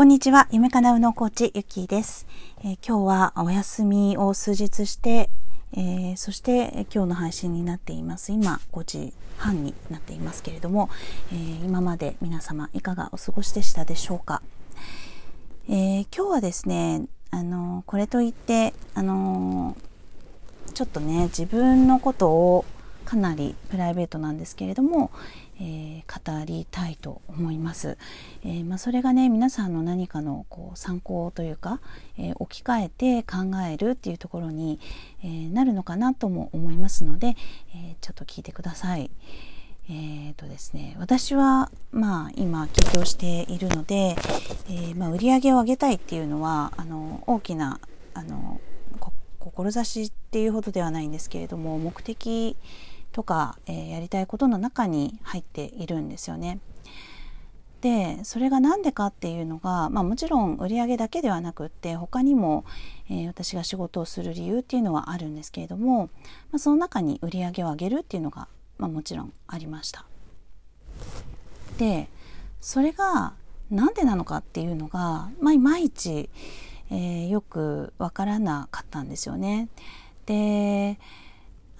こんにちは。夢かなうのコーチ、ゆきです、えー、今日はお休みを数日して、えー、そして今日の配信になっています。今5時半になっていますけれども、えー、今まで皆様いかがお過ごしでしたでしょうか？え今日はですね、あのこれといって、あのちょっとね、自分のことをかなりプライベートなんですけれども、えー、語りたいと思います。えー、まあ、それがね皆さんの何かのこう参考というか、えー、置き換えて考えるっていうところに、えなるのかなとも思いますので、えちょっと聞いてください。えーとですね、私は、まあ、今起業しているので、えまあ、売り上げを上げたいっていうのはあの大きなあの志っていうほどではないんですけれども目的とか、えー、やりたいことの中に入っているんですよね。でそれが何でかっていうのが、まあ、もちろん売り上げだけではなくって他にも、えー、私が仕事をする理由っていうのはあるんですけれども、まあ、その中に売り上げを上げるっていうのが、まあ、もちろんありました。でそれが何でなのかっていうのが、まあ、いまいち、えー、よくわからなかったんですよね。で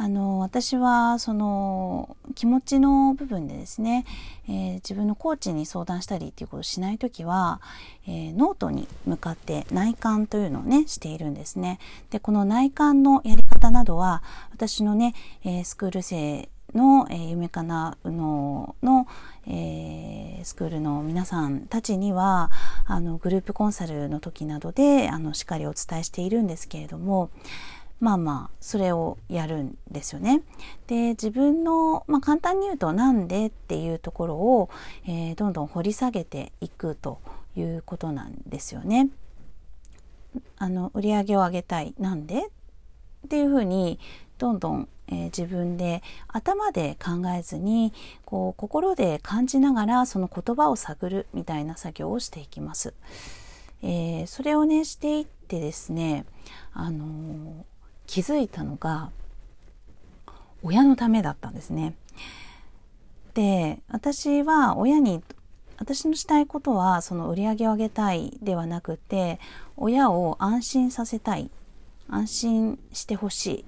あの私はその気持ちの部分でですね、えー、自分のコーチに相談したりっていうことをしない時は、えー、ノートに向かって内観というのをねしているんですね。でこの内観のやり方などは私のね、えー、スクール生の、えー、夢かなうのの、えー、スクールの皆さんたちにはあのグループコンサルの時などであのしっかりお伝えしているんですけれどもまあまあそれをやるんですよね。で自分の、まあ、簡単に言うとなんでっていうところを、えー、どんどん掘り下げていくということなんですよね。あの売り上げを上げたいなんでっていうふうにどんどん、えー、自分で頭で考えずにこう心で感じながらその言葉を探るみたいな作業をしていきます。えー、それをねしていってですねあのー気づいたのが親のためだったんですね。で私は親に私のしたいことはその売り上げを上げたいではなくて親を安心させたい安心してほしい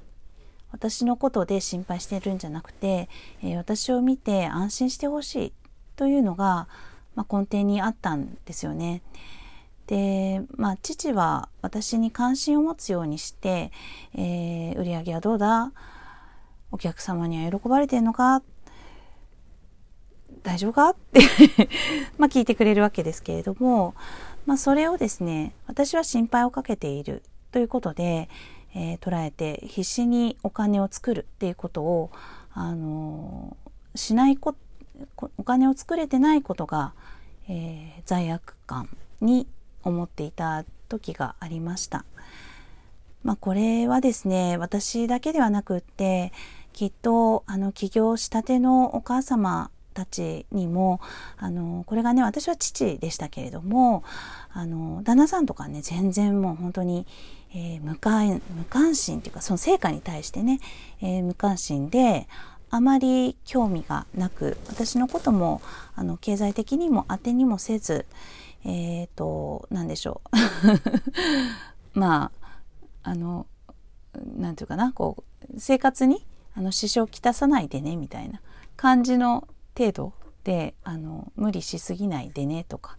私のことで心配してるんじゃなくて、えー、私を見て安心してほしいというのが、まあ、根底にあったんですよね。で、まあ、父は私に関心を持つようにして、えー、売り上げはどうだ？お客様には喜ばれてんのか？大丈夫か？って まあ聞いてくれるわけですけれども、まあ、それをですね私は心配をかけているということで、えー、捉えて必死にお金を作るっていうことを、あのー、しないこお金を作れてないことが、えー、罪悪感に思っていた時がありました。まあ、これはですね私だけではなくってきっとあの起業したてのお母様たちにもあのこれがね私は父でしたけれどもあの旦那さんとかね全然もう本当に、えー、無関無関心っていうかその成果に対してね、えー、無関心であまり興味がなく私のこともあの経済的にも当てにもせず、えっ、ー、と、何でしょう。まあ、あの、なんていうかな、こう、生活にあの支障をきたさないでね、みたいな感じの程度で、あの、無理しすぎないでね、とか、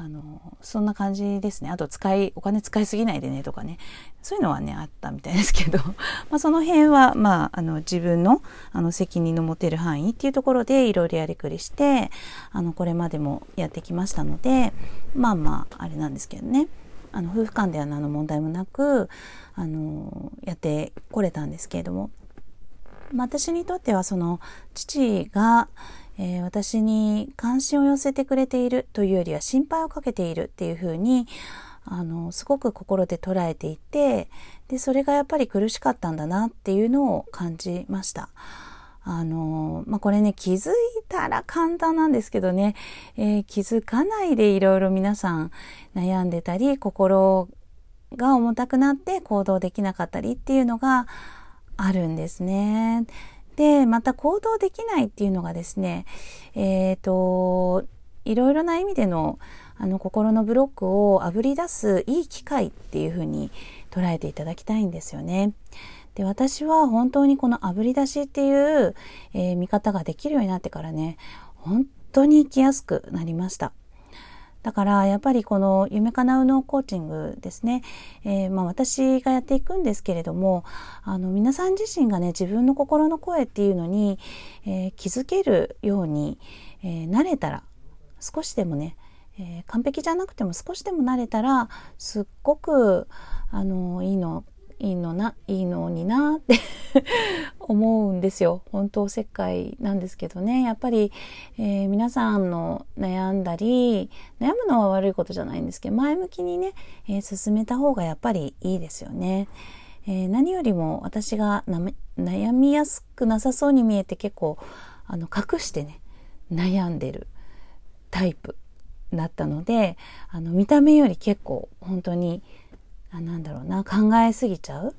あのそんな感じですね。あと使いお金使いすぎないでねとかね。そういうのはねあったみたいですけど。まあその辺は、まあ、あの自分のあの責任の持てる範囲っていうところでいろいろやりくりしてあのこれまでもやってきましたのでまあまああれなんですけどね。あの夫婦間では何の問題もなくあのやってこれたんですけれども、まあ、私にとってはその父がえー、私に関心を寄せてくれているというよりは心配をかけているっていうふうにあのすごく心で捉えていてでそれがやっぱり苦しかったんだなっていうのを感じました。あのまあ、これね気づいたら簡単なんですけどね、えー、気づかないでいろいろ皆さん悩んでたり心が重たくなって行動できなかったりっていうのがあるんですね。で、また行動できないっていうのがですね、えっ、ー、と、いろいろな意味でのあの心のブロックをあぶり出すいい機会っていうふうに捉えていただきたいんですよね。で私は本当にこのあぶり出しっていう、えー、見方ができるようになってからね本当に生きやすくなりました。だからやっぱりこの夢かなうのコーチングですね、えー、まあ、私がやっていくんですけれどもあの皆さん自身がね自分の心の声っていうのに、えー、気づけるように、えー、慣れたら少しでもね、え完璧じゃなくても少しでも慣れたらすっごくあのいいのいいのないいのになって 思うんですよ本当おせっかいなんですけどねやっぱり、えー、皆さんの悩んだり悩むのは悪いことじゃないんですけど前向きにね、えー、進めた方がやっぱりいいですよね。えー、何よりも私が悩みやすくなさそうに見えて結構あの隠してね悩んでるタイプだったのであの見た目より結構本当にあなんだろうな考えすぎちゃう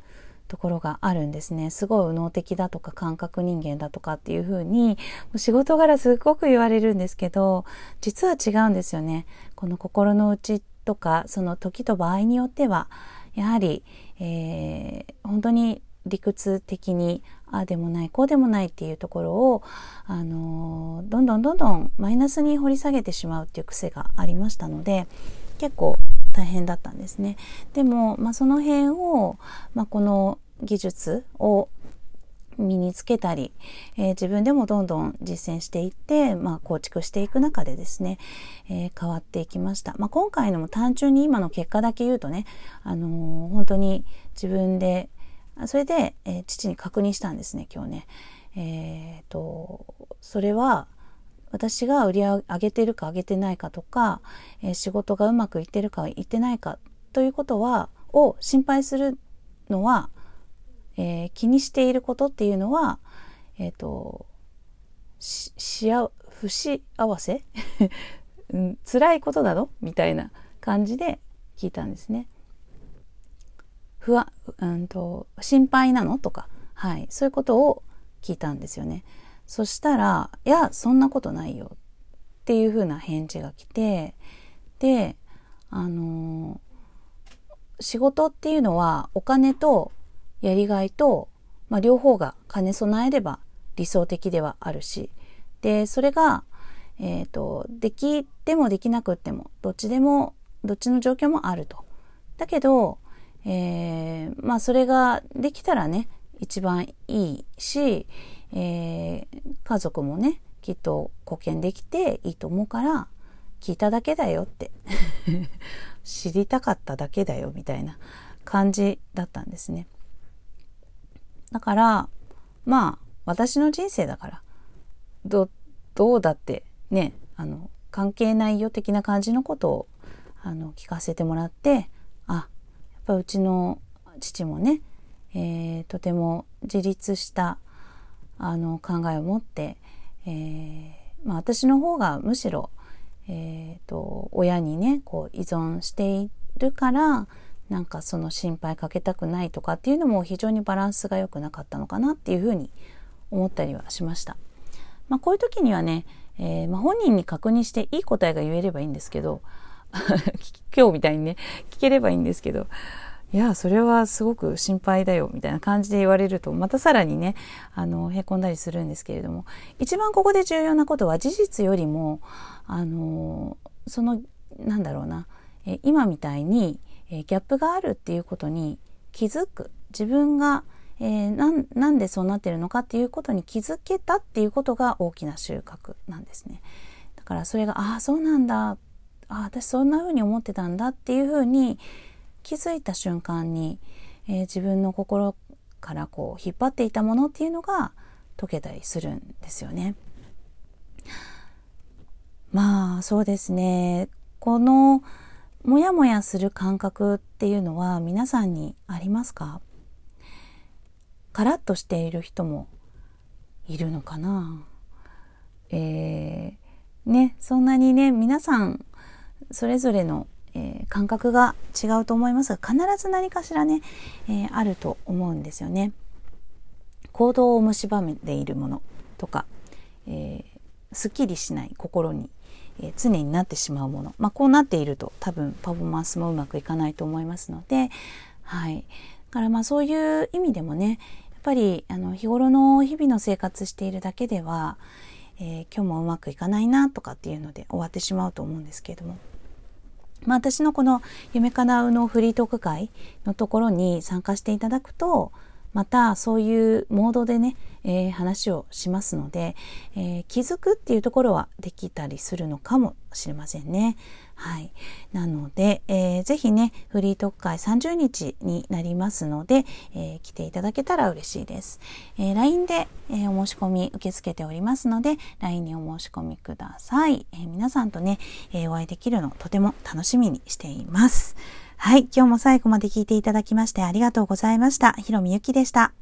ところがあるんですね。すごい右脳的だとか感覚人間だとかっていう風に仕事柄すごく言われるんですけど実は違うんですよね。この心の内とかその時と場合によってはやはり、えー、本当に理屈的にああでもないこうでもないっていうところを、あのー、どんどんどんどんマイナスに掘り下げてしまうっていう癖がありましたので結構大変だったんですね。でも、まあ、その辺を、まあ、この技術を身につけたり、えー、自分でもどんどん実践していって、まあ、構築していく中でですね、えー、変わっていきました。まあ、今回のも単純に今の結果だけ言うとね、あのー、本当に自分でそれで、え父に確認したんですね今日ね。えーとそれは私が売り上げてるか上げてないかとか、えー、仕事がうまくいってるかいってないかということはを心配するのは、えー、気にしていることっていうのは、えっ、ー、としあ不幸せ、うん、辛いことなの？みたいな感じで聞いたんですね。不安、うんと、心配なの？とか、はい、そういうことを聞いたんですよね。そしたら、いや、そんなことないよっていう風な返事が来て、で、あのー、仕事っていうのはお金とやりがいと、まあ、両方が兼ね備えれば理想的ではあるし、で、それが、えっ、ー、と、できてもできなくっても、どっちでも、どっちの状況もあると。だけど、えー、まあそれができたらね、一番いいし、えー、家族もねきっと貢献できていいと思うから聞いただけだよって 知りたかっただけだよみたいな感じだったんですね。だからまあ私の人生だからどどうだってねあの関係ないよ的な感じのことをあの聞かせてもらってあやっぱうちの父もね、えー、とても自立したあの考えを持って、えーまあ、私の方がむしろ、えーと、親にねこう依存しているからなんかその心配かけたくないとかっていうのも非常にバランスが良くなかったのかなっていうふうに思ったりはしました。まあ、こういう時にはね、えーまあ、本人に確認していい答えが言えればいいんですけど 今日みたいにね聞ければいいんですけどいや、それはすごく心配だよ、みたいな感じで言われると、またさらにね、あの、へこんだりするんですけれども、一番ここで重要なことは事実よりも、あの、その、なんだろうな、え今みたいに、えギャップがあるっていうことに気づく。自分が、えー、ななんでそうなってるのかっていうことに気づけたっていうことが大きな収穫なんですね。だからそれが、ああ、そうなんだ。ああ、私そんな風に思ってたんだっていう風に、気づいた瞬間に、えー、自分の心からこう引っ張っていたものっていうのが解けたりするんですよね。まあそうですね。このモヤモヤする感覚っていうのは皆さんにありますか？カラッとしている人もいるのかな？えー、ねそんなにね皆さんそれぞれのえー、感覚が違うと思いますが必ず何かしらね、えー、あると思うんですよね。行動を蝕めているものとか、えー、すっきりしない心に、え常になってしまうもの、まあ、こうなっていると多分パフォーマンスもうまくいかないと思いますので、はい、だからまあそういう意味でもねやっぱりあの日頃の日々の生活しているだけでは、え、今日もうまくいかないなとかっていうので終わってしまうと思うんですけれども。まあ、私のこの夢かなうのフリートーク会のところに参加していただくと、またそういうモードでね、えー、話をしますので、えー、気づくっていうところはできたりするのかもしれませんね。はい。なので、えー、ぜひね、フリートーク会30日になりますので、えー、来ていただけたら嬉しいです。えー、LINE で、え、お申し込み受け付けておりますので、LINE にお申し込みください。え、皆さんとね、え、お会いできるのとても楽しみにしています。はい。今日も最後まで聞いていただきましてありがとうございました。ひろみゆきでした。